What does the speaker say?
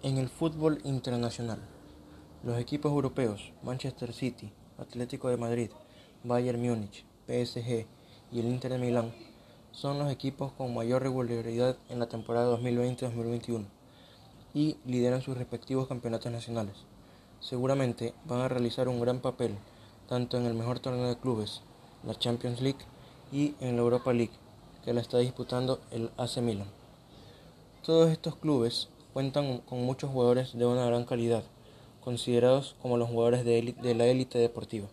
En el fútbol internacional, los equipos europeos Manchester City, Atlético de Madrid, Bayern Múnich, PSG y el Inter de Milán son los equipos con mayor regularidad en la temporada 2020-2021 y lideran sus respectivos campeonatos nacionales. Seguramente van a realizar un gran papel tanto en el mejor torneo de clubes, la Champions League, y en la Europa League, que la está disputando el AC Milan. Todos estos clubes cuentan con muchos jugadores de una gran calidad, considerados como los jugadores de, la élite deportiva.